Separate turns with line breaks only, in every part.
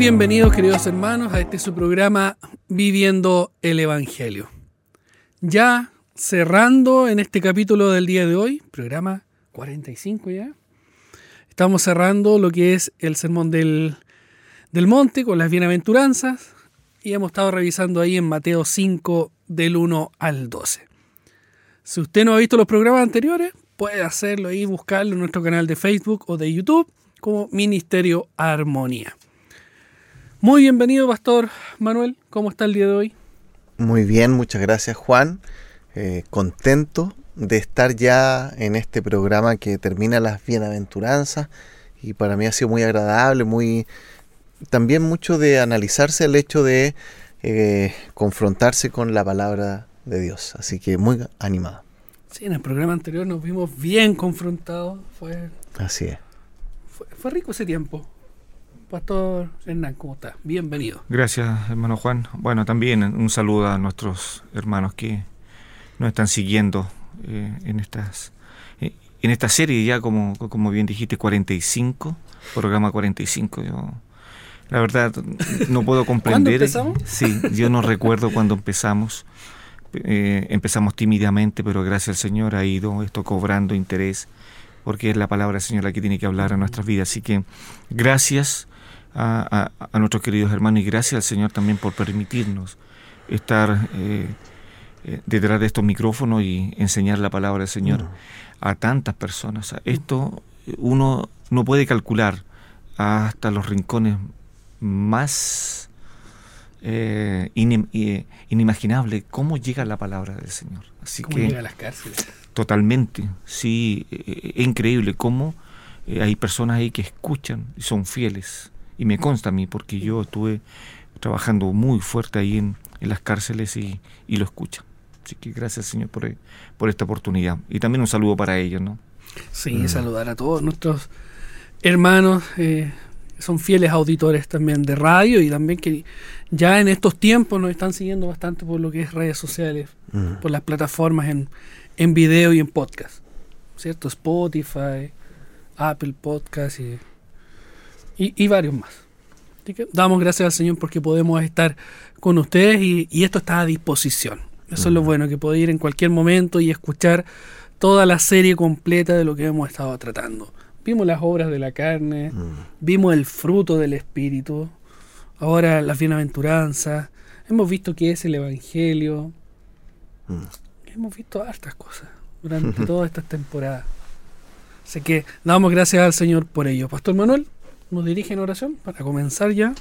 Bienvenidos queridos hermanos a este su programa Viviendo el Evangelio. Ya cerrando en este capítulo del día de hoy, programa 45 ya, estamos cerrando lo que es el sermón del, del monte con las bienaventuranzas y hemos estado revisando ahí en Mateo 5 del 1 al 12. Si usted no ha visto los programas anteriores, puede hacerlo y buscarlo en nuestro canal de Facebook o de YouTube como Ministerio Armonía. Muy bienvenido, Pastor Manuel. ¿Cómo está el día de hoy?
Muy bien, muchas gracias, Juan. Eh, contento de estar ya en este programa que termina las bienaventuranzas y para mí ha sido muy agradable, muy también mucho de analizarse el hecho de eh, confrontarse con la palabra de Dios. Así que muy animado.
Sí, en el programa anterior nos vimos bien confrontados. Fue,
Así es.
fue, fue rico ese tiempo. Pastor Hernán, ¿cómo está? Bienvenido.
Gracias, hermano Juan. Bueno, también un saludo a nuestros hermanos que nos están siguiendo eh, en estas eh, en esta serie ya como, como bien dijiste 45, programa 45. Yo la verdad no puedo comprender.
empezamos?
Sí, yo no recuerdo cuándo empezamos. Eh, empezamos tímidamente, pero gracias al Señor ha ido esto cobrando interés, porque es la palabra del Señor la que tiene que hablar a nuestras vidas. Así que gracias a, a- a nuestros queridos hermanos y gracias al Señor también por permitirnos estar eh, eh, detrás de estos micrófonos y enseñar la palabra del Señor a tantas personas. Esto uno no puede calcular hasta los rincones más eh, eh, inimaginables cómo llega la palabra del Señor. Así
¿Cómo
que
llega a las cárceles?
Totalmente, sí, es increíble cómo hay personas ahí que escuchan y son fieles. Y me consta a mí, porque yo estuve trabajando muy fuerte ahí en, en las cárceles y, y lo escuchan. Así que gracias, Señor, por, eh, por esta oportunidad. Y también un saludo para ellos, ¿no?
Sí, saludar a todos nuestros hermanos, eh, que son fieles auditores también de radio y también que ya en estos tiempos nos están siguiendo bastante por lo que es redes sociales,
Mm.
por las plataformas en, en video y en podcast, ¿cierto? Spotify, Apple Podcast y, y, y varios más. Así que damos gracias al Señor porque podemos estar con ustedes y, y esto está a disposición. Eso es lo bueno, que puede ir en cualquier momento y escuchar toda la serie completa de lo que hemos estado tratando. Vimos las obras de la carne,
Mm.
vimos el fruto del Espíritu, ahora las bienaventuranzas, hemos visto qué es el Evangelio,
Mm.
hemos visto hartas cosas durante todas estas temporadas. Así que damos gracias al Señor por ello. Pastor Manuel, nos dirige en oración para comenzar ya.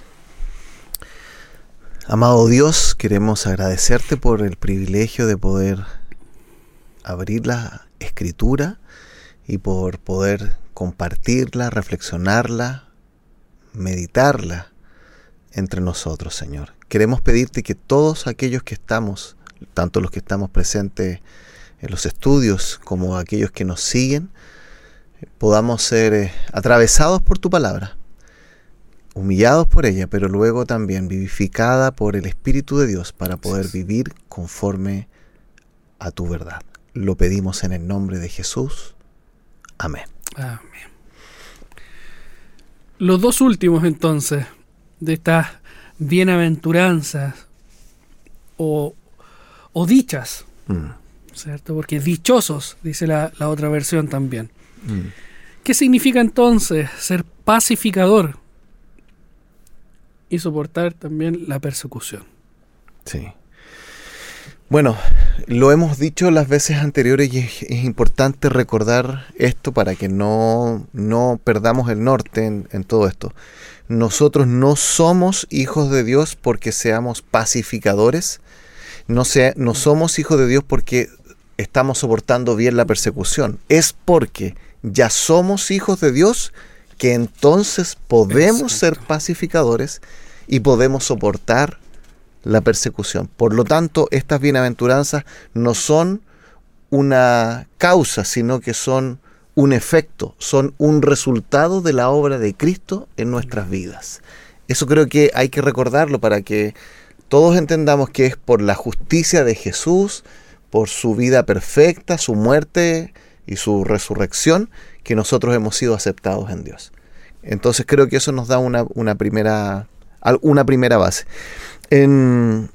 Amado Dios, queremos agradecerte por el privilegio de poder abrir la escritura y por poder compartirla, reflexionarla, meditarla entre nosotros, Señor. Queremos pedirte que todos aquellos que estamos, tanto los que estamos presentes en los estudios como aquellos que nos siguen, podamos ser eh, atravesados por tu palabra humillados por ella, pero luego también vivificada por el Espíritu de Dios para poder vivir conforme a tu verdad. Lo pedimos en el nombre de Jesús. Amén.
Amén. Los dos últimos entonces de estas bienaventuranzas o, o dichas,
Mm,
¿cierto? Porque dichosos, dice la, la otra versión también.
mm.
¿Qué significa entonces ser pacificador y soportar también la persecución?
Sí. Bueno, lo hemos dicho las veces anteriores y es, importante recordar esto para que no, no perdamos el norte en, en todo esto. Nosotros no somos hijos de Dios porque seamos pacificadores, no, sea, no somos hijos de Dios porque estamos soportando bien la persecución, es porque ya somos hijos de Dios que entonces podemos ser pacificadores y podemos soportar la persecución. Por lo tanto, estas bienaventuranzas no son una causa, sino que son un efecto, son un resultado de la obra de Cristo en nuestras vidas. Eso creo que hay que recordarlo para que todos entendamos que es por la justicia de Jesús, por su vida perfecta, su muerte y su resurrección, que nosotros hemos sido aceptados en Dios. Entonces creo que eso nos da una, primera, una primera base. En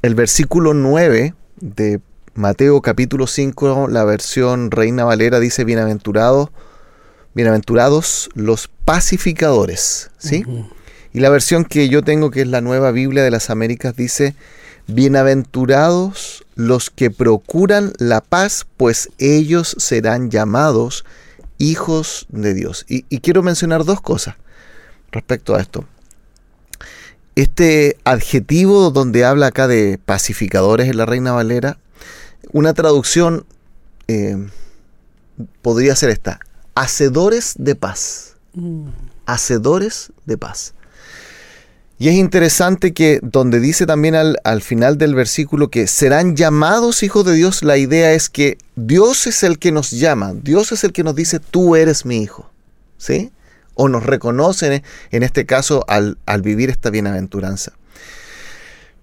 el versículo 9 de Mateo capítulo 5, la versión Reina Valera dice, bienaventurados, bienaventurados los pacificadores, ¿sí? Y la versión que yo tengo, que es la Nueva Biblia de las Américas, dice, bienaventurados los que procuran la paz, pues ellos serán llamados hijos de Dios. Y, quiero mencionar dos cosas respecto a esto. Este adjetivo donde habla acá de pacificadores en la Reina Valera, una traducción eh, podría ser esta, hacedores de paz. Mm. Hacedores de paz. Y es interesante que donde dice también al, al, final del versículo que serán llamados hijos de Dios, la idea es que Dios es el que nos llama, Dios es el que nos dice, tú eres mi hijo. ¿Sí? O nos reconocen en este caso al, al vivir esta bienaventuranza.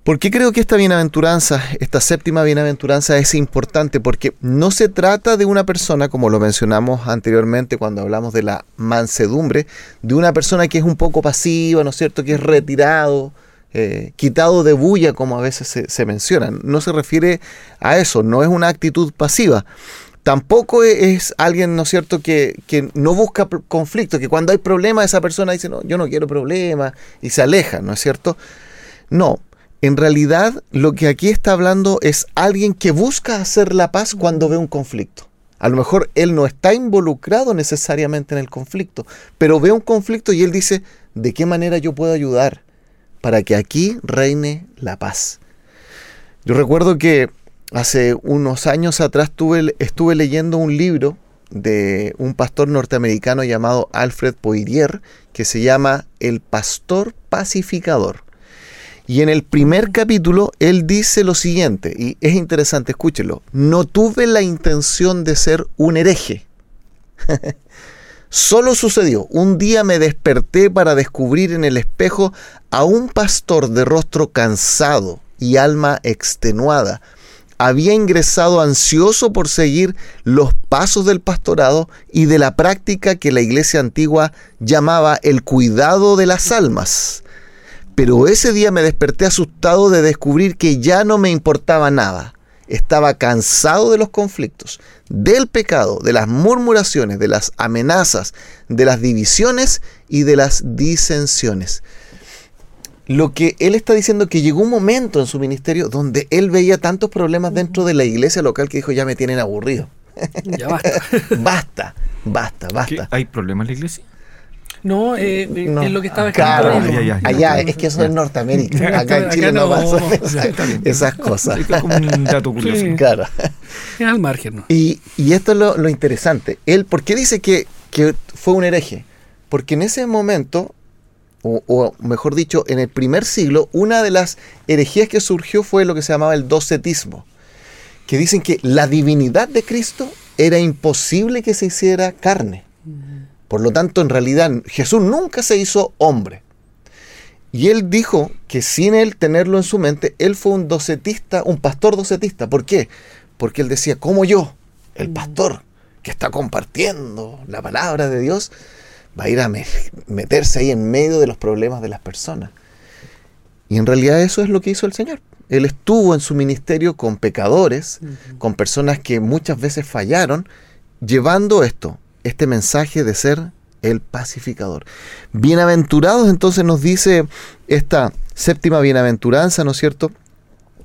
¿Por qué creo que esta bienaventuranza, esta séptima bienaventuranza es importante? Porque no se trata de una persona, como lo mencionamos anteriormente cuando hablamos de la mansedumbre, de una persona que es un poco pasiva, ¿no es cierto? Que es retirado, eh, quitado de bulla, como a veces se, menciona. No se refiere a eso, no es una actitud pasiva. Tampoco e, es alguien, ¿no es cierto?, que, no busca conflicto, que cuando hay problemas esa persona dice, no, yo no quiero problemas y se aleja, ¿no es cierto? No, en realidad lo que aquí está hablando es alguien que busca hacer la paz cuando ve un conflicto. A lo mejor él no está involucrado necesariamente en el conflicto, pero ve un conflicto y él dice, ¿de qué manera yo puedo ayudar para que aquí reine la paz? Yo recuerdo que hace unos años atrás estuve leyendo un libro de un pastor norteamericano llamado Alfred Poirier que se llama El Pastor Pacificador. Y en el primer capítulo él dice lo siguiente, y es interesante, escúchelo, no tuve la intención de ser un hereje. Solo sucedió, un día me desperté para descubrir en el espejo a un pastor de rostro cansado y alma extenuada. Había ingresado ansioso por seguir los pasos del pastorado y de la práctica que la iglesia antigua llamaba el cuidado de las almas pero ese día me desperté asustado de descubrir que ya no me importaba nada. Estaba cansado de los conflictos, del pecado, de las murmuraciones, de las amenazas, de las divisiones y de las disensiones. Lo que él está diciendo que llegó un momento en su ministerio donde él veía tantos problemas dentro de la iglesia local que dijo, ya me tienen aburrido.
Ya basta.
basta, basta, basta.
¿Hay problemas en la iglesia?
No, eh, eh es lo que estaba
escrito. Claro, allá, es que eso es Norteamérica. Acá en Chile no, pasa esas, cosas.
Es como un dato curioso.
Claro.
Es al margen. ¿no?
Y, y, esto es lo, lo, interesante. Él, ¿por qué dice que, que, fue un hereje? Porque en ese momento, o, o, mejor dicho, en el primer siglo, una de las herejías que surgió fue lo que se llamaba el docetismo. Que dicen que la divinidad de Cristo era imposible que se hiciera carne. Por lo tanto, en realidad Jesús nunca se hizo hombre. Y él dijo que sin él tenerlo en su mente, él fue un docetista, un pastor docetista. ¿Por qué? Porque él decía, ¿cómo yo, el mm. pastor que está compartiendo la palabra de Dios, va a ir a meterse ahí en medio de los problemas de las personas? Y en realidad eso es lo que hizo el Señor. Él estuvo en su ministerio con pecadores, con personas que muchas veces fallaron, llevando esto, este mensaje de ser el pacificador. Bienaventurados entonces nos dice esta séptima bienaventuranza, ¿no es cierto?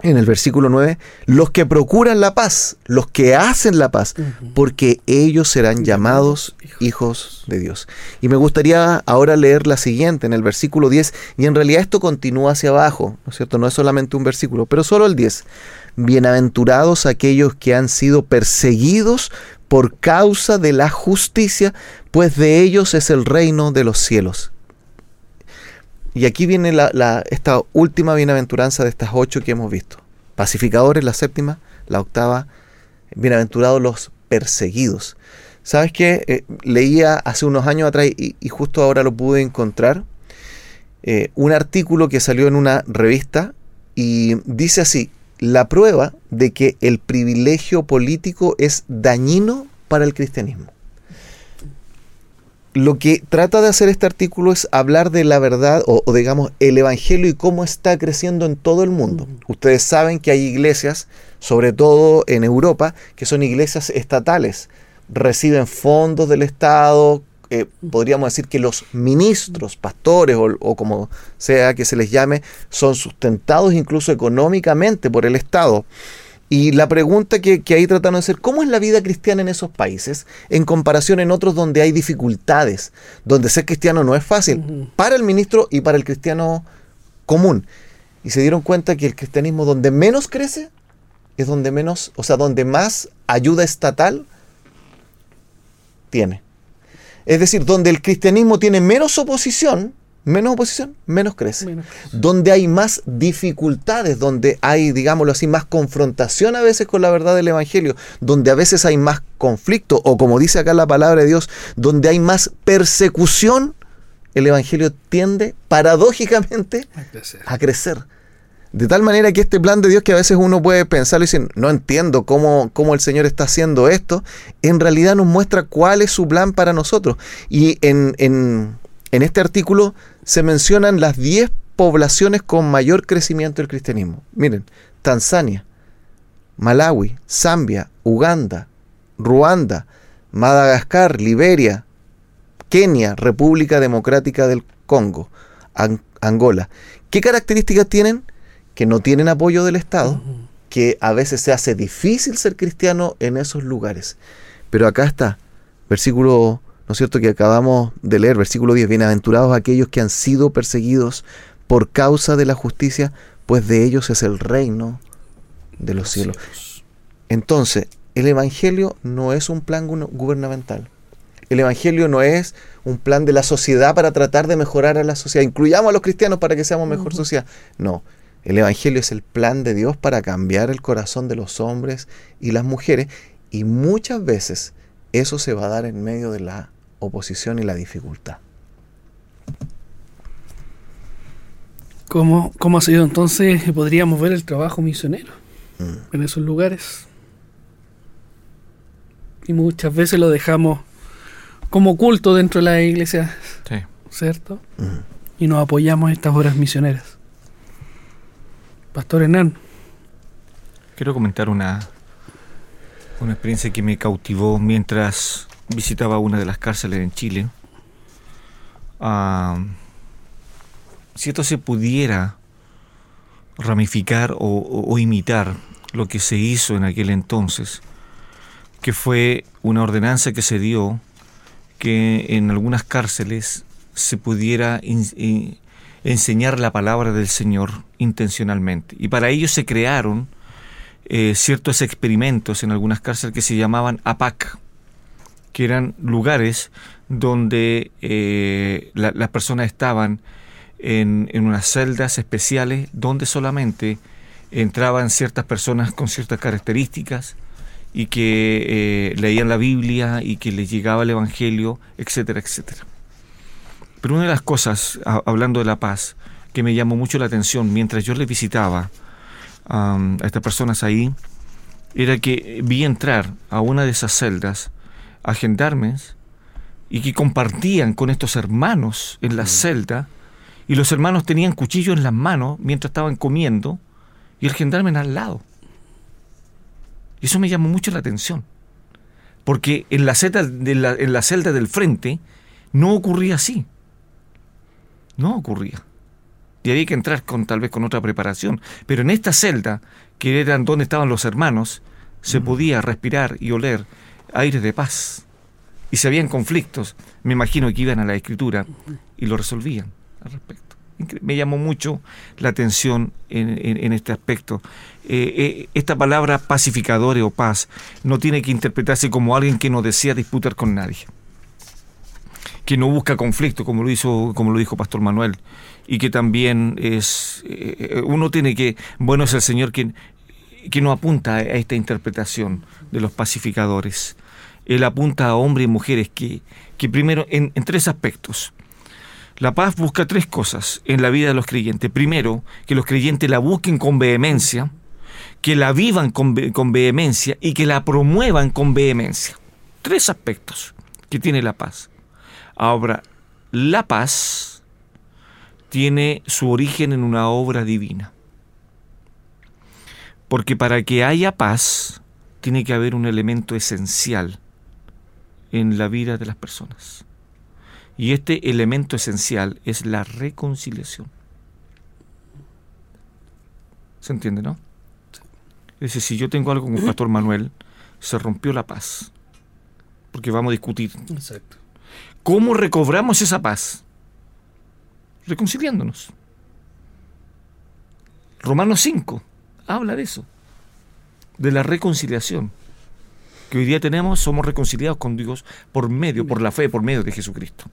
En el versículo 9, los que procuran la paz, los que hacen la paz, porque ellos serán llamados hijos de Dios. Y me gustaría ahora leer la siguiente en el versículo 10, y en realidad esto continúa hacia abajo, ¿no es cierto? No es solamente un versículo, pero solo el 10. Bienaventurados aquellos que han sido perseguidos por causa de la justicia, pues de ellos es el reino de los cielos. Y aquí viene la, esta última bienaventuranza de estas ocho que hemos visto. Pacificadores, la séptima, la octava, bienaventurados los perseguidos. ¿Sabes qué? Eh, leía hace unos años atrás y, justo ahora lo pude encontrar. Eh, un artículo que salió en una revista y dice así, la prueba de que el privilegio político es dañino para el cristianismo. Lo que trata de hacer este artículo es hablar de la verdad o, digamos el evangelio y cómo está creciendo en todo el mundo. Ustedes saben que hay iglesias, sobre todo en Europa, que son iglesias estatales, reciben fondos del Estado, eh, podríamos decir que los ministros, pastores o, o, como sea que se les llame, son sustentados incluso económicamente por el Estado. Y la pregunta que, ahí trataron de hacer, ¿cómo es la vida cristiana en esos países en comparación en otros donde hay dificultades, donde ser cristiano no es fácil para el ministro y para el cristiano común? Y se dieron cuenta que el cristianismo donde menos crece es donde menos, o sea, donde más ayuda estatal tiene. Es decir, donde el cristianismo tiene menos oposición, menos oposición, menos crece. Donde hay más dificultades, donde hay, digámoslo así, más confrontación a veces con la verdad del Evangelio, donde a veces hay más conflicto, o como dice acá la palabra de Dios, donde hay más persecución, el Evangelio tiende paradójicamente a crecer. De tal manera que este plan de Dios que a veces uno puede pensar y decir, no entiendo cómo, cómo el Señor está haciendo esto, en realidad nos muestra cuál es su plan para nosotros. Y en, en, en este artículo se mencionan las 10 poblaciones con mayor crecimiento del cristianismo. Miren, Tanzania, Malawi, Zambia, Uganda, Ruanda, Madagascar, Liberia, Kenia, República Democrática del Congo, Angola. ¿Qué características tienen? Que no tienen apoyo del Estado, que a veces se hace difícil ser cristiano en esos lugares. Pero acá está, versículo ¿no es cierto?, que acabamos de leer, versículo 10, bienaventurados aquellos que han sido perseguidos por causa de la justicia, pues de ellos es el reino de los cielos. Entonces, el Evangelio no es un plan gubernamental. El Evangelio no es un plan de la sociedad para tratar de mejorar a la sociedad. Incluyamos a los cristianos para que seamos mejor sociedad. No, el Evangelio es el plan de Dios para cambiar el corazón de los hombres y las mujeres. Y muchas veces eso se va a dar en medio de la oposición y la dificultad.
¿Cómo, cómo ha sido entonces? Podríamos ver el trabajo misionero mm. en esos lugares. Y muchas veces lo dejamos como oculto dentro de la iglesia, ¿cierto? Mm. Y nos apoyamos en estas obras misioneras. Pastor Hernán.
Quiero comentar una, una experiencia que me cautivó mientras visitaba una de las cárceles en Chile, si esto se pudiera ramificar o, imitar lo que se hizo en aquel entonces, que fue una ordenanza que se dio que en algunas cárceles se pudiera enseñar la palabra del Señor intencionalmente. Y para ello se crearon eh, ciertos experimentos en algunas cárceles que se llamaban APAC, que eran lugares donde eh, las personas estaban en, unas celdas especiales donde solamente entraban ciertas personas con ciertas características y que eh, leían la Biblia y que les llegaba el Evangelio, etcétera, etcétera. Pero una de las cosas, hablando de la paz, que me llamó mucho la atención mientras yo les visitaba a estas personas ahí, era que vi entrar a una de esas celdas a gendarmes y que compartían con estos hermanos en la mm. celda y los hermanos tenían cuchillos en las manos mientras estaban comiendo y el gendarme al lado. Y eso me llamó mucho la atención, porque en la, celda, en la celda del frente no ocurría así. No ocurría. Y había que entrar con tal vez con otra preparación. Pero en esta celda, que eran donde estaban los hermanos, se mm. podía respirar y oler aire de paz. Y si habían conflictos, me imagino que iban a la escritura y lo resolvían al respecto. Me llamó mucho la atención en, este aspecto. Eh, eh, esta palabra pacificador o paz no tiene que interpretarse como alguien que no desea disputar con nadie, que no busca conflicto, como lo, hizo, como lo dijo Pastor Manuel. y que también es, eh, uno tiene que, bueno, es el Señor quien, quien no apunta a esta interpretación de los pacificadores. Él apunta a hombres y mujeres que, que primero, en, tres aspectos. La paz busca tres cosas en la vida de los creyentes. Primero, que los creyentes la busquen con vehemencia, que la vivan con, con vehemencia y que la promuevan con vehemencia. Tres aspectos que tiene la paz. Ahora, la paz tiene su origen en una obra divina. Porque para que haya paz, tiene que haber un elemento esencial en la vida de las personas. Y este elemento esencial es la reconciliación. ¿Se entiende, no? Es decir, si yo tengo algo con el pastor Manuel, se rompió la paz. Porque vamos a discutir. Exacto. ¿Cómo recobramos esa paz? Reconciliándonos. Romanos 5 habla de eso, de la reconciliación. Que hoy día tenemos, somos reconciliados con Dios por medio, por la fe, por medio de Jesucristo.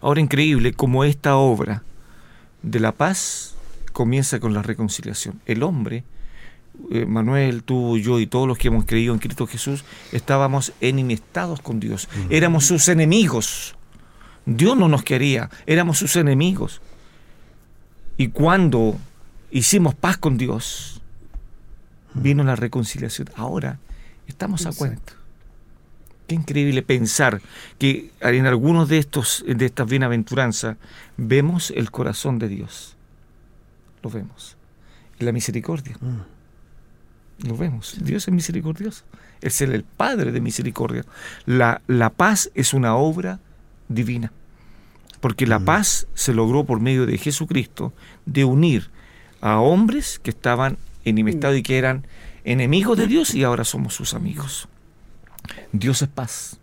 Ahora increíble como esta obra de la paz comienza con la reconciliación. El hombre, eh, Manuel, tú, yo y todos los que hemos creído en Cristo Jesús, estábamos enemestados con Dios. Éramos sus enemigos. Dios no nos quería, éramos sus enemigos. Y cuando hicimos paz con Dios, vino la reconciliación. Ahora estamos a cuenta. Qué increíble pensar que en algunos de estos de estas bienaventuranzas vemos el corazón de Dios. Lo vemos. la misericordia. Lo vemos. Dios es misericordioso. Es el Padre de misericordia. La, la paz es una obra divina. Porque la mm. paz se logró por medio de Jesucristo de unir a hombres que estaban enemestados y que eran enemigos de Dios y ahora somos sus amigos. Dios es paz.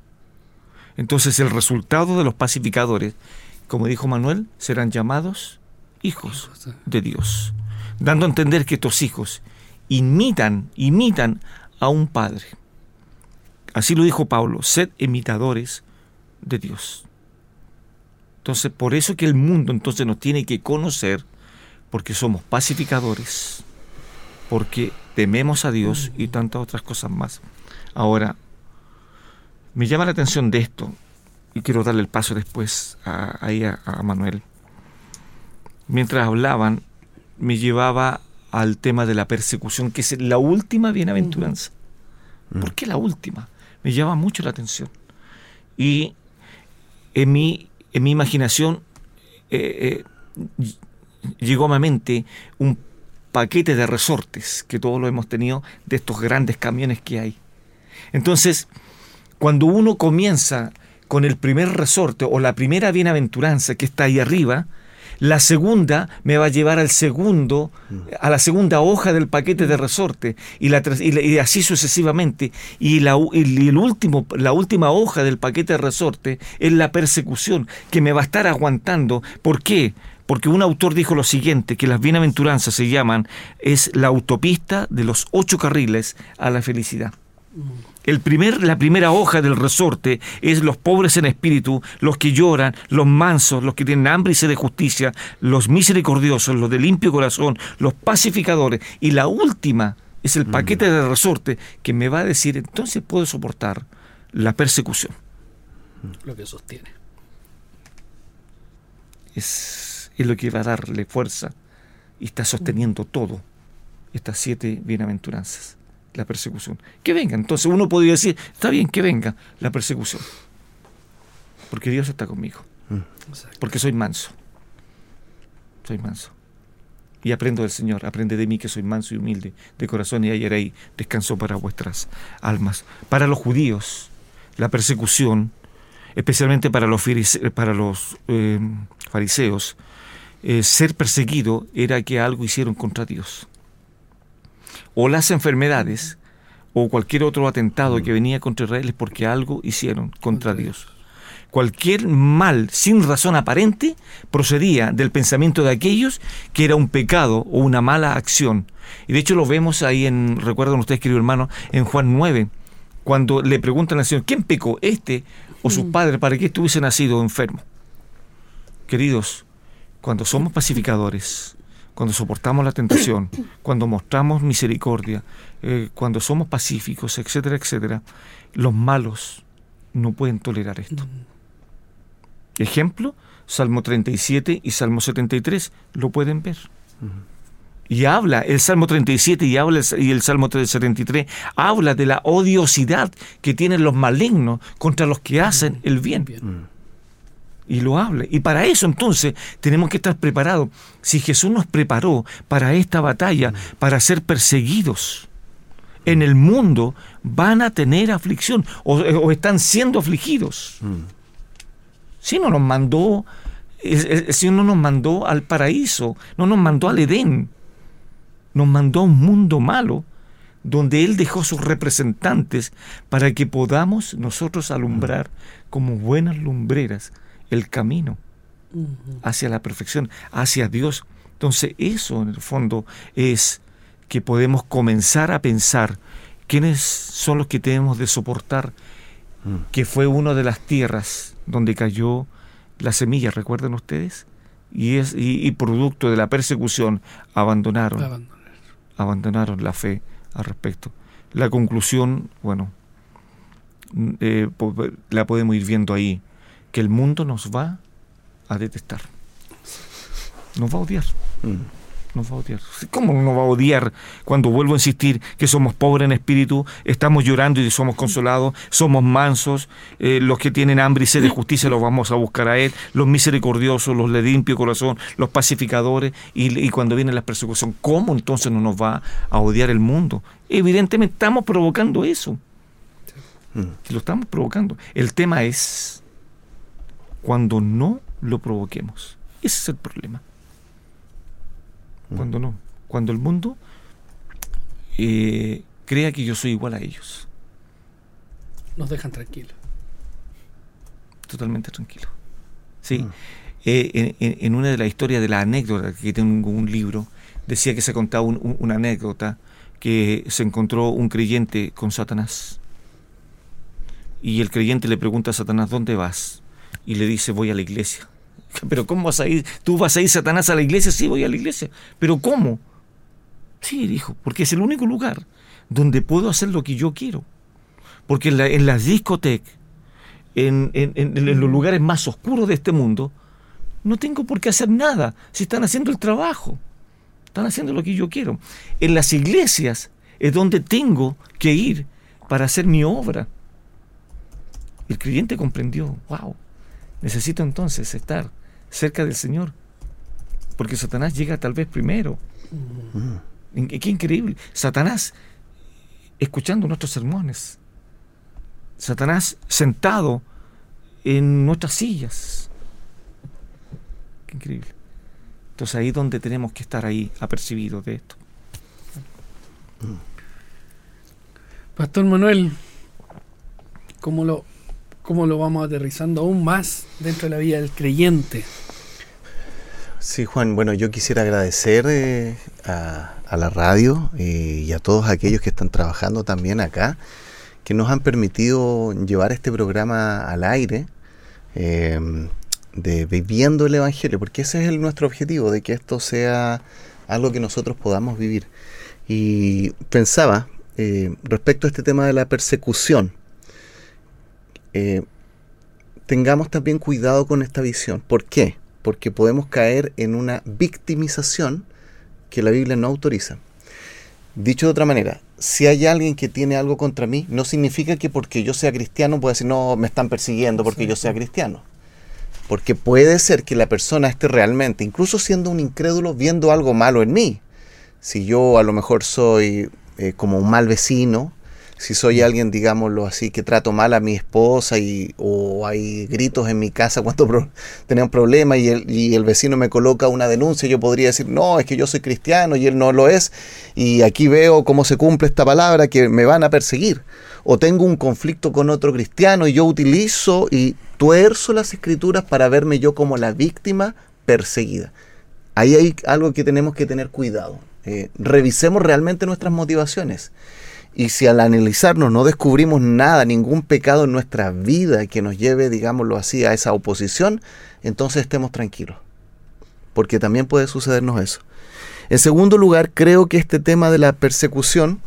Entonces el resultado de los pacificadores, como dijo Manuel, serán llamados hijos de Dios, dando a entender que estos hijos imitan, imitan a un padre. Así lo dijo Pablo, sed imitadores de Dios. Entonces, por eso que el mundo entonces nos tiene que conocer porque somos pacificadores, porque tememos a Dios y tantas otras cosas más. Ahora, me llama la atención de esto, y quiero darle el paso después a, a, Manuel. Mientras hablaban, me llevaba al tema de la persecución, que es la última bienaventuranza. ¿Por qué la última? Me llama mucho la atención. Y en mi, en mi imaginación eh, eh, llegó a mi mente un paquete de resortes, que todos lo hemos tenido, de estos grandes camiones que hay. Entonces, cuando uno comienza con el primer resorte o la primera bienaventuranza que está ahí arriba, la segunda me va a llevar al segundo, a la segunda hoja del paquete de resorte y, así sucesivamente. Y, la, y el último, la última hoja del paquete de resorte es la persecución que me va a estar aguantando. ¿Por qué? porque un autor dijo lo siguiente, que las bienaventuranzas se llaman, es la autopista de los ocho carriles a la felicidad. El primer, la primera hoja del resorte es los pobres en espíritu, los que lloran, los mansos, los que tienen hambre y sed de justicia, los misericordiosos, los de limpio corazón, los pacificadores. Y la última es el paquete del resorte que me va a decir, entonces puedo soportar la persecución.
Lo que sostiene.
Es es lo que va a darle fuerza y está sosteniendo todo. Estas siete bienaventuranzas, la persecución. Que venga, entonces uno podría decir, está bien que venga la persecución, porque Dios está conmigo, porque soy manso, soy manso. Y aprendo del Señor, aprende de mí que soy manso y humilde de corazón y ayer ahí descanso para vuestras almas. Para los judíos, la persecución, especialmente para los, para los eh, fariseos, eh, ser perseguido era que algo hicieron contra Dios. O las enfermedades o cualquier otro atentado que venía contra Israel es porque algo hicieron contra Dios. Cualquier mal sin razón aparente procedía del pensamiento de aquellos que era un pecado o una mala acción. Y de hecho lo vemos ahí en, recuerdan ustedes querido hermano, en Juan 9, cuando le preguntan al Señor, ¿quién pecó? ¿Este o sus mm. padres para que estuviese nacido enfermo? Queridos, cuando somos pacificadores, cuando soportamos la tentación, cuando mostramos misericordia, eh, cuando somos pacíficos, etcétera, etcétera, los malos no pueden tolerar esto. Ejemplo, Salmo 37 y Salmo 73, lo pueden ver. Y habla, el Salmo 37 y, habla, y el Salmo 73, habla de la odiosidad que tienen los malignos contra los que hacen el bien. Y lo habla. Y para eso entonces tenemos que estar preparados. Si Jesús nos preparó para esta batalla, para ser perseguidos, en el mundo van a tener aflicción o, están siendo afligidos. Si no nos mandó, Señor no nos mandó al paraíso, no nos mandó al Edén, nos mandó a un mundo malo donde Él dejó sus representantes para que podamos nosotros alumbrar como buenas lumbreras el camino hacia la perfección, hacia Dios. Entonces eso en el fondo es que podemos comenzar a pensar quiénes son los que tenemos de soportar, mm. que fue una de las tierras donde cayó la semilla, ¿recuerdan ustedes? Y, es, y, producto de la persecución abandonaron, abandonaron la fe al respecto. La conclusión, bueno, eh, la podemos ir viendo ahí, que el mundo nos va a detestar, nos va a odiar. Mm nos va a odiar. ¿Cómo nos va a odiar cuando vuelvo a insistir que somos pobres en espíritu, estamos llorando y somos consolados, somos mansos, eh, los que tienen hambre y sed de justicia los vamos a buscar a Él, los misericordiosos, los de limpio corazón, los pacificadores, y, cuando viene la persecución, ¿cómo entonces no nos va a odiar el mundo? Evidentemente estamos provocando eso. Lo estamos provocando. El tema es cuando no lo provoquemos. Ese es el problema cuando no. Cuando el mundo eh, crea que yo soy igual a ellos.
Nos dejan tranquilos.
Totalmente tranquilos. Sí. Mm. Eh, en, una de las historias de la anécdota que tengo un libro, decía que se contaba una anécdota que se encontró un creyente con Satanás. Y el creyente le pregunta a Satanás, ¿dónde vas? Y le dice, voy a la iglesia. Pero ¿cómo vas a ir? ¿Tú vas a ir, Satanás, a la iglesia? Sí, voy a la iglesia. ¿Pero cómo? Sí, dijo, porque es el único lugar donde puedo hacer lo que yo quiero. Porque en, la, en las discotecas, en, los lugares más oscuros de este mundo, no tengo por qué hacer nada si están haciendo el trabajo. Están haciendo lo que yo quiero. En las iglesias es donde tengo que ir para hacer mi obra. El creyente comprendió, wow, necesito entonces estar cerca del Señor. Porque Satanás llega tal vez primero. Mm. Qué increíble. Satanás escuchando nuestros sermones. Satanás sentado en nuestras sillas. Qué increíble. Entonces ahí es donde tenemos que estar ahí apercibidos de esto.
Pastor Manuel, ¿cómo lo, cómo lo vamos aterrizando aún más dentro de la vida del creyente?
Sí, Juan, bueno, yo quisiera agradecer eh, a, la radio eh, y a todos aquellos que están trabajando también acá, que nos han permitido llevar este programa al aire, em, de viviendo el Evangelio, porque ese es nuestro objetivo, de que esto sea algo que nosotros podamos vivir. Y pensaba, eh, respecto a este tema de la persecución, tengamos también cuidado con esta visión. ¿Por qué? porque podemos caer en una victimización que la Biblia no autoriza. Dicho de otra manera, si hay alguien que tiene algo contra mí, no significa que porque yo sea cristiano pueda decir, no, me están persiguiendo porque yo sea cristiano. Porque puede ser que la persona esté realmente, incluso siendo un incrédulo, viendo algo malo en mí. Si yo a lo mejor soy eh, como un mal vecino, si soy alguien, digámoslo así, que trato mal a mi esposa y, o hay gritos en mi casa cuando tenemos problemas y el, y el vecino me coloca una denuncia, yo podría decir, no, es que yo soy cristiano y él no lo es, y aquí veo cómo se cumple esta palabra, que me van a perseguir. O tengo un conflicto con otro cristiano y yo utilizo y tuerzo las escrituras para verme yo como la víctima perseguida. Ahí hay algo que tenemos que tener cuidado. Eh, revisemos realmente nuestras motivaciones. Y si al analizarnos no descubrimos nada, ningún pecado en nuestra vida que nos lleve, digámoslo así, a esa oposición, entonces estemos tranquilos. porque también puede sucedernos eso. En segundo lugar, creo que este tema de la persecución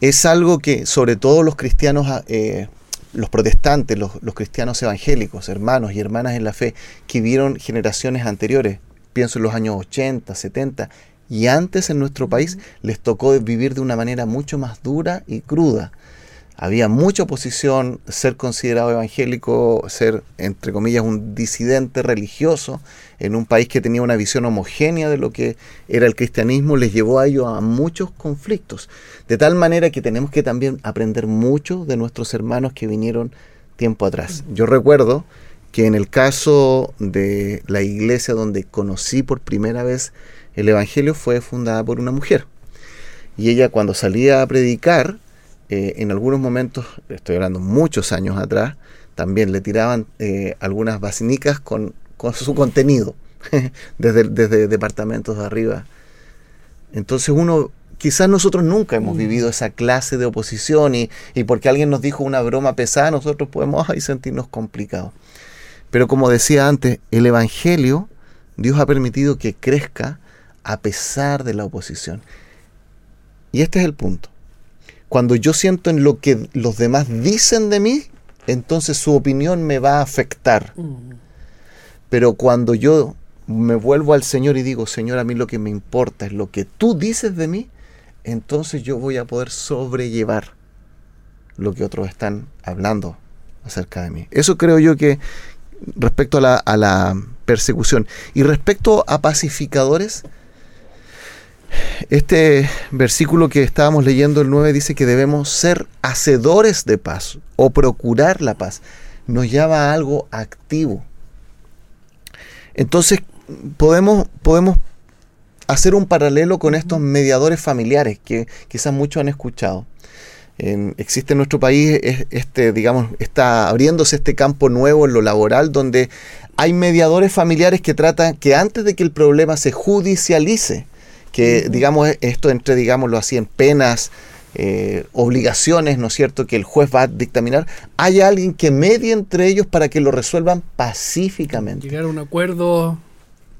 es algo que sobre todo los cristianos, eh, los protestantes, los, los, cristianos evangélicos, hermanos y hermanas en la fe, que vieron generaciones anteriores, pienso en los años 80, 70, y antes en nuestro país les tocó vivir de una manera mucho más dura y cruda había mucha oposición, ser considerado evangélico, ser, entre comillas, un disidente religioso en un país que tenía una visión homogénea de lo que era el cristianismo, les llevó a ello a muchos conflictos. De tal manera que tenemos que también aprender mucho de nuestros hermanos que vinieron tiempo atrás. Yo recuerdo que en el caso de la iglesia donde conocí por primera vez el Evangelio fue fundada por una mujer. Y ella cuando salía a predicar, eh, en algunos momentos, estoy hablando muchos años atrás, también le tiraban eh, algunas basinicas con, su contenido, desde, desde departamentos de arriba. Entonces uno, quizás nosotros nunca hemos mm. vivido esa clase de oposición y, porque alguien nos dijo una broma pesada, nosotros podemos ahí sentirnos complicados. Pero como decía antes, el Evangelio, Dios ha permitido que crezca a pesar de la oposición. Y este es el punto. Cuando yo siento en lo que los demás dicen de mí, entonces su opinión me va a afectar. Mm. Pero cuando yo me vuelvo al Señor y digo, Señor, a mí lo que me importa es lo que tú dices de mí, entonces yo voy a poder sobrellevar lo que otros están hablando acerca de mí. Eso creo yo que respecto a la, a la persecución. Y respecto a pacificadores, este versículo que estábamos leyendo, el 9, dice que debemos ser hacedores de paz o procurar la paz. Nos llama a algo activo. Entonces, podemos, podemos hacer un paralelo con estos mediadores familiares que quizás muchos han escuchado. existe en nuestro país, este, digamos, está abriéndose este campo nuevo en lo laboral donde hay mediadores familiares que tratan que antes de que el problema se judicialice, que digamos esto entre, digámoslo así, en penas, eh, obligaciones, ¿no es cierto?, que el juez va a dictaminar, hay alguien que medie entre ellos para que lo resuelvan pacíficamente.
Llegar a un acuerdo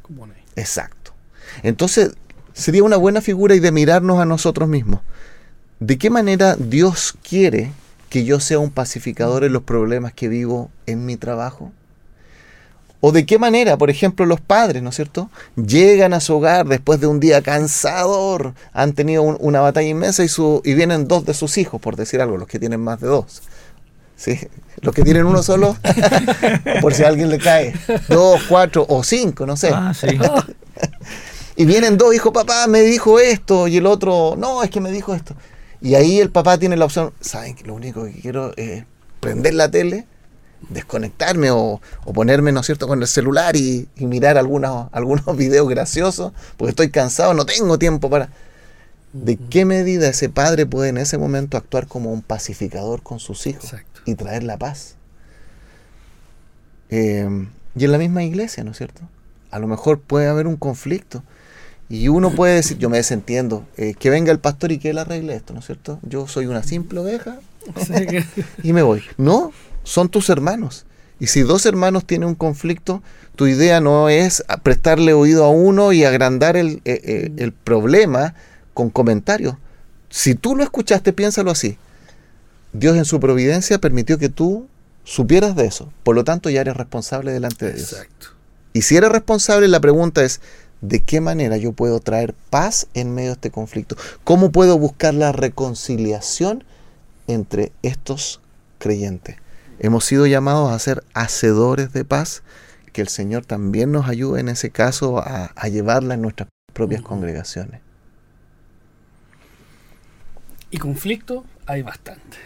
común. Exacto. Entonces, sería una buena figura y de mirarnos a nosotros mismos. ¿De qué manera Dios quiere que yo sea un pacificador en los problemas que vivo en mi trabajo? O de qué manera, por ejemplo, los padres, ¿no es cierto? Llegan a su hogar después de un día cansador, han tenido una batalla inmensa y, su, y vienen dos de sus hijos, por decir algo, los que tienen más de dos. ¿Sí? Los que tienen uno solo, por si a alguien le cae, dos, cuatro o cinco, no sé. Ah, sí. y vienen dos hijos, papá me dijo esto, y el otro, no, es que me dijo esto. Y ahí el papá tiene la opción, ¿saben que lo único que quiero es prender la tele? Desconectarme o, ponerme, ¿no es cierto?, con el celular y, mirar algunos, algunos videos graciosos, porque estoy cansado, no tengo tiempo para... ¿De qué medida ese padre puede en ese momento actuar como un pacificador con sus hijos y traer la paz? Em, y en la misma iglesia, ¿no es cierto? A lo mejor puede haber un conflicto. Y uno puede decir, yo me desentiendo, eh, que venga el pastor y que él arregle esto, ¿no es cierto? Yo soy una simple oveja y me voy. No, son tus hermanos. Y si dos hermanos tienen un conflicto, tu idea no es prestarle oído a uno y agrandar el, eh, eh, el problema con comentarios. Si tú lo escuchaste, piénsalo así. Dios en su providencia permitió que tú supieras de eso. Por lo tanto, ya eres responsable delante de Dios. Exacto. Y si eres responsable, la pregunta es, ¿de qué manera yo puedo traer paz en medio de este conflicto? ¿Cómo puedo buscar la reconciliación entre estos creyentes? Hemos sido llamados a ser hacedores de paz, que el Señor también nos ayude en ese caso a, llevarla en nuestras propias congregaciones.
Y conflicto hay bastante.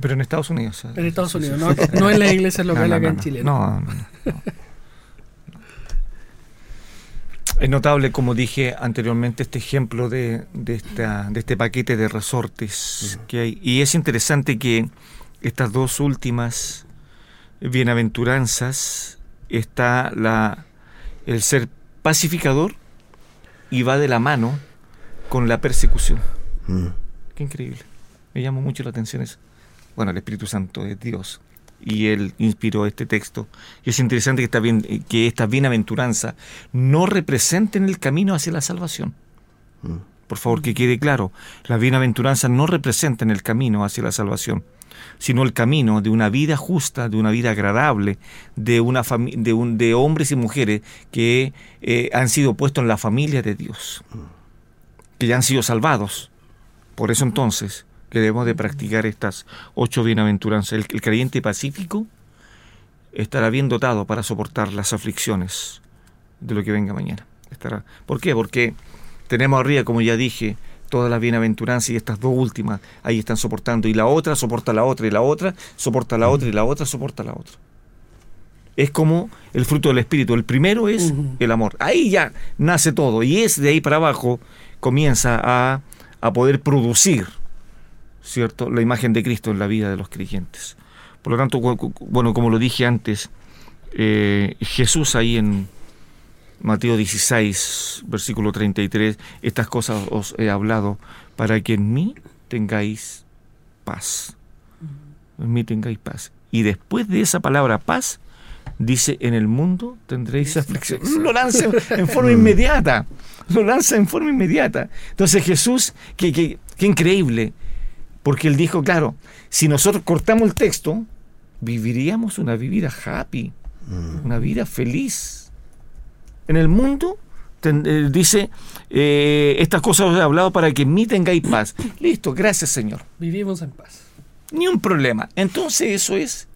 Pero en Estados Unidos.
En Estados Unidos, no, en la iglesia local acá en Chile.
No, no, Es notable, como dije anteriormente, este ejemplo de, de, esta, de este paquete de resortes que hay. Y es interesante que estas dos últimas bienaventuranzas está la, el ser pacificador y va de la mano con la persecución. Mm. Qué increíble. Me llama mucho la atención eso. Bueno, el Espíritu Santo es Dios y él inspiró este texto. Y es interesante que esta, bien, que esta bienaventuranza no representen el camino hacia la salvación. Mm. Por favor, que quede claro, la bienaventuranza no representa el camino hacia la salvación, sino el camino de una vida justa, de una vida agradable, de, una de, de hombres y mujeres que eh, han sido puestos en la familia de Dios, que ya han sido salvados. Por eso entonces, que debemos de practicar estas ocho bienaventuranzas. El, creyente pacífico estará bien dotado para soportar las aflicciones de lo que venga mañana. Estará. ¿Por qué? Porque tenemos arriba, como ya dije, todas las bienaventuranzas y estas dos últimas ahí están soportando. Y la otra soporta la otra, y la otra soporta la otra, y la otra soporta la otra. Es como el fruto del Espíritu. El primero es el amor. Ahí ya nace todo. Y es de ahí para abajo comienza a, a poder producir ¿cierto? La imagen de Cristo en la vida de los creyentes. Por lo tanto, bueno, como lo dije antes, eh, Jesús ahí en Mateo 16, versículo 33, estas cosas os he hablado para que en mí tengáis paz. En mí tengáis paz. Y después de esa palabra paz, dice, en el mundo tendréis aflicción. Lo lanza en forma inmediata. Lo lanza en forma inmediata. Entonces Jesús, qué que, que increíble, porque él dijo, claro, si nosotros cortamos el texto, viviríamos una vida happy, mm. una vida feliz. En el mundo, eh, dice, eh, estas cosas os he hablado para que en mí tengáis paz. Listo, gracias Señor.
Vivimos en paz.
Ni un problema. Entonces eso es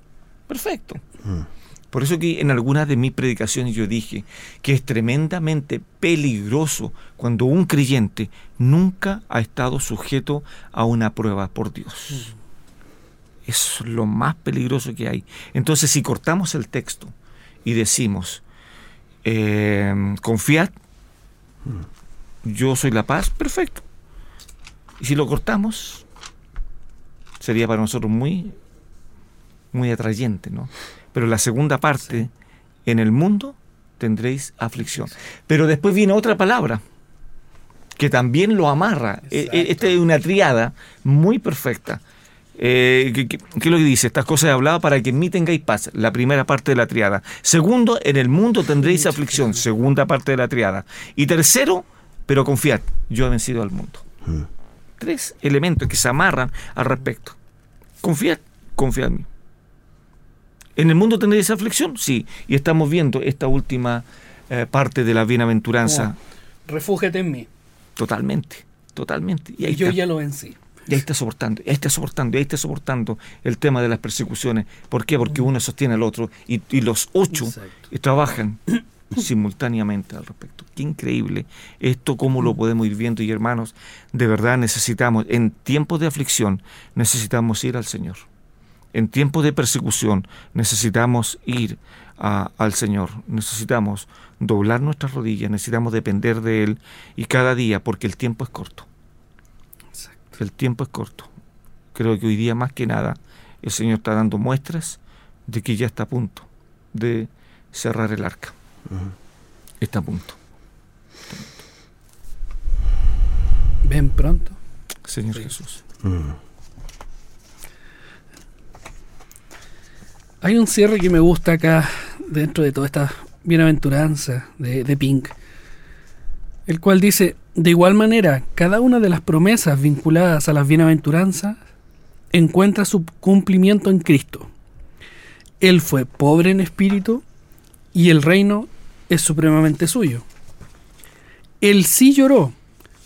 perfecto. Mm. Por eso que en algunas de mis predicaciones yo dije que es tremendamente peligroso cuando un creyente nunca ha estado sujeto a una prueba por Dios. Es lo más peligroso que hay. Entonces si cortamos el texto y decimos, eh, confiad, yo soy la paz, perfecto. Y si lo cortamos, sería para nosotros muy, muy atrayente, ¿no? Pero la segunda parte, en el mundo tendréis aflicción. Pero después viene otra palabra que también lo amarra. E, e, esta es una triada muy perfecta. Eh, ¿qué, es lo que dice? Estas cosas he hablado para que en mí tengáis paz, la primera parte de la triada. Segundo, en el mundo tendréis aflicción, segunda parte de la triada. Y tercero, pero confiad, yo he vencido al mundo. Mm. Tres elementos que se amarran al respecto. Confiad, confiad en mí. ¿En el mundo tendréis aflicción? Sí. Y estamos viendo esta última eh, parte de la bienaventuranza.
Refúgete en mí.
Totalmente, totalmente.
Y, yo ya lo vencí.
Y ahí está soportando, ahí está soportando, ahí está soportando el tema de las persecuciones. ¿Por qué? Porque uno sostiene al otro y, los ocho trabajan simultáneamente al respecto. Qué increíble esto, cómo lo podemos ir viendo. Y hermanos, de verdad necesitamos, en tiempos de aflicción, necesitamos ir al Señor en tiempos de persecución necesitamos ir al Señor, necesitamos doblar nuestras rodillas, necesitamos depender de Él y cada día, porque el tiempo es corto. El tiempo es corto. Creo que hoy día más que nada el Señor está dando muestras de que ya está a punto de cerrar el arca. Está a punto.
Ven pronto.
Señor Jesús.
Hay un cierre que me gusta acá, dentro de toda esta bienaventuranza de, de Pink, el cual dice, de igual manera, cada una de las promesas vinculadas a las bienaventuranzas encuentra su cumplimiento en Cristo. Él fue pobre en espíritu y el reino es supremamente suyo. Él sí lloró,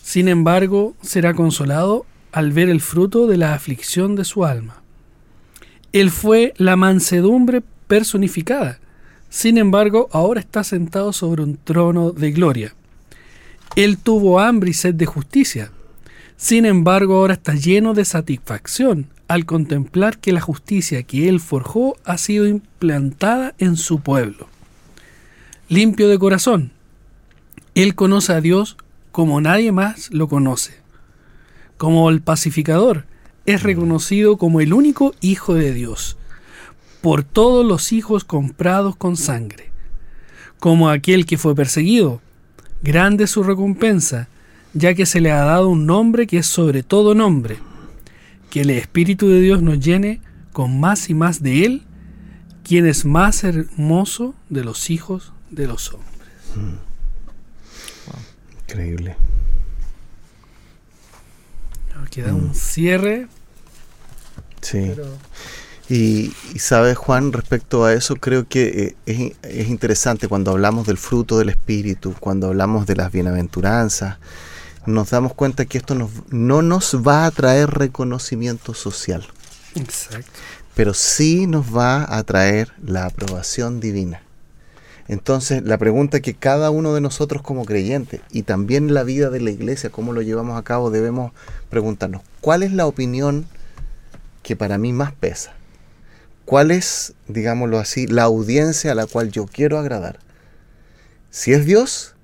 sin embargo será consolado al ver el fruto de la aflicción de su alma. Él fue la mansedumbre personificada. Sin embargo, ahora está sentado sobre un trono de gloria. Él tuvo hambre y sed de justicia. Sin embargo, ahora está lleno de satisfacción al contemplar que la justicia que él forjó ha sido implantada en su pueblo. Limpio de corazón, él conoce a Dios como nadie más lo conoce. Como el pacificador, es reconocido como el único Hijo de Dios, por todos los hijos comprados con sangre, como aquel que fue perseguido. Grande su recompensa, ya que se le ha dado un nombre que es sobre todo nombre. Que el Espíritu de Dios nos llene con más y más de Él ¿quién es más hermoso de los hijos de los hombres?
Increíble.
Queda un cierre.
Sí.
pero-
Y, y sabes, Juan, respecto a eso, creo que eh, es, es interesante cuando hablamos del fruto del Espíritu, cuando hablamos de las bienaventuranzas, nos damos cuenta que esto nos- no nos va a traer reconocimiento social,
Exacto.
pero sí nos va a traer la aprobación divina. Entonces, la pregunta que cada uno de nosotros como creyentes y también la vida de la iglesia, cómo lo llevamos a cabo, debemos preguntarnos, ¿cuál es la opinión que para mí más pesa? ¿Cuál es, digámoslo así, la audiencia a la cual yo quiero agradar? Si es Dios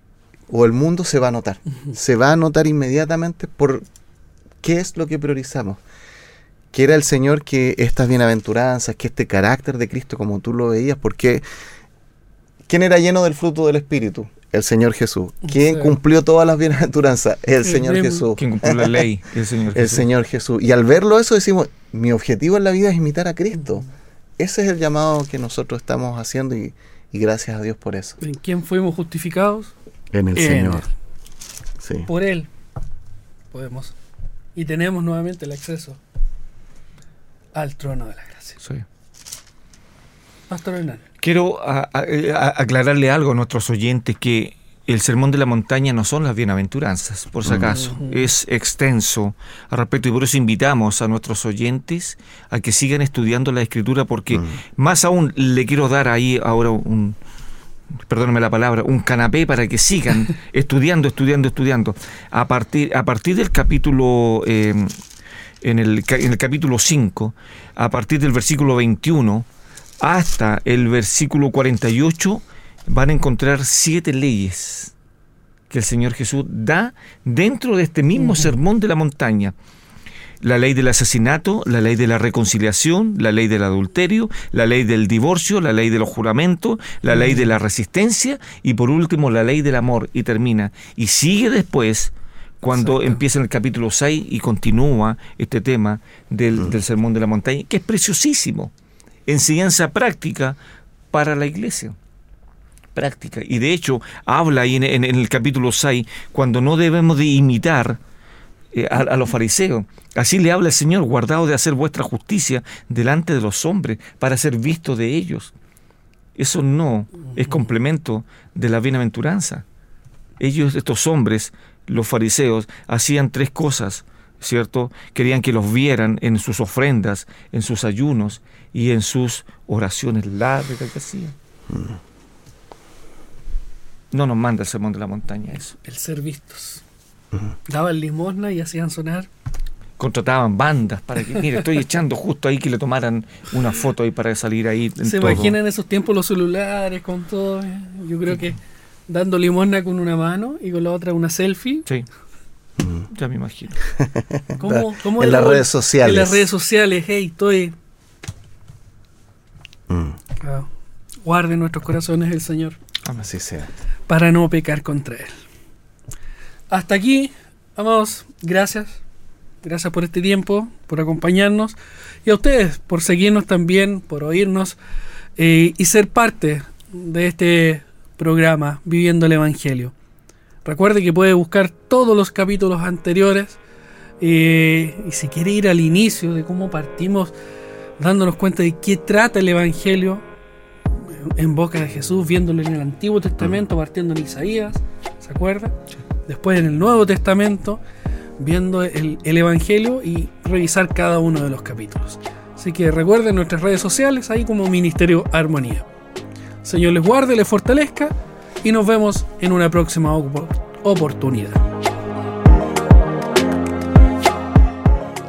o el mundo se va a notar. Se va a notar inmediatamente por qué es lo que priorizamos. Quiera el Señor que estas bienaventuranzas, que este carácter de Cristo, como tú lo veías, porque ¿quién era lleno del fruto del Espíritu? El Señor Jesús. ¿Quién
Sí.
cumplió todas las bienaventuranzas? El
El
Señor. Jesús.
Quien cumplió la ley, el Señor
El
Jesús.
Señor Jesús. Y al verlo eso decimos, mi objetivo en la vida es imitar a Cristo. Ese es el llamado que nosotros estamos haciendo y, y gracias a Dios por eso.
¿En quién fuimos justificados?
En el
En
Señor.
él.
Sí.
Por Él podemos. Y tenemos nuevamente el acceso al trono de la gracia.
Sí.
Pastor Hernán.
Quiero a- a- a- aclararle algo a nuestros oyentes que el sermón de la montaña no son las bienaventuranzas, por si acaso.
Ujú.
Es extenso al respecto y por eso invitamos a nuestros oyentes a que sigan estudiando la escritura porque
Mm.
más aún le quiero dar ahí ahora un, perdóname la palabra, un canapé para que sigan estudiando, estudiando, estudiando. A partir, a partir del capítulo, eh, en, el, en el capítulo 5, a partir del versículo 21 hasta el versículo 48, van a encontrar siete leyes que el Señor Jesús da dentro de este mismo sermón de la montaña la ley del asesinato, la ley de la reconciliación, la ley del adulterio, la ley del divorcio, la ley de los juramentos, la ley de la resistencia y por último la ley del amor y termina. Y sigue después cuando
Exacto.
empieza en el capítulo 6 y continúa este tema del, del sermón de la montaña, que es preciosísimo. Enseñanza práctica para la iglesia práctica. Y de hecho, habla ahí en, el capítulo 6, cuando no debemos de imitar eh, a, a los fariseos. Así le habla el Señor, guardado de hacer vuestra justicia delante de los hombres, para ser visto de ellos. Eso no es complemento de la bienaventuranza. Ellos, estos hombres, los fariseos, hacían tres cosas, ¿cierto? Querían que los vieran en sus ofrendas, en sus ayunos y en sus oraciones largas que hacían. No nos manda el sermón de la montaña eso.
El ser vistos. Daban limosna y hacían sonar.
Contrataban bandas para que, mire, estoy echando justo ahí que le tomaran una foto ahí para salir ahí. en
¿Se
todo.
imaginan en esos tiempos los celulares con todo? eh? Yo creo que dando limosna con una mano y con la otra una selfie.
Sí. Ya me imagino.
¿Cómo, cómo
en las redes sociales.
En las redes sociales, hey, estoy.
Mm,
Ah, guarde nuestros corazones el Señor para no pecar contra Él. Hasta aquí, amados, gracias. Gracias por este tiempo, por acompañarnos. Y a ustedes por seguirnos también, por oírnos eh, y ser parte de este programa Viviendo el Evangelio. Recuerde que puede buscar todos los capítulos anteriores eh, y si quiere ir al inicio de cómo partimos dándonos cuenta de qué trata el Evangelio en boca de Jesús, viéndolo en el Antiguo Testamento, partiendo en Isaías, ¿se acuerda? Después en el Nuevo Testamento, viendo el, el Evangelio y revisar cada uno de los capítulos. Así que recuerden nuestras redes sociales, ahí como Ministerio Armonía. Señor les guarde, les fortalezca y nos vemos en una próxima opor- oportunidad.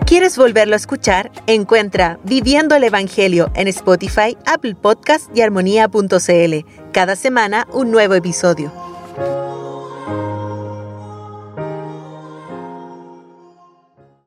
¿Quieres volverlo a escuchar? Encuentra Viviendo el Evangelio en Spotify, Apple Podcast y armonía.cl. Cada semana un nuevo episodio.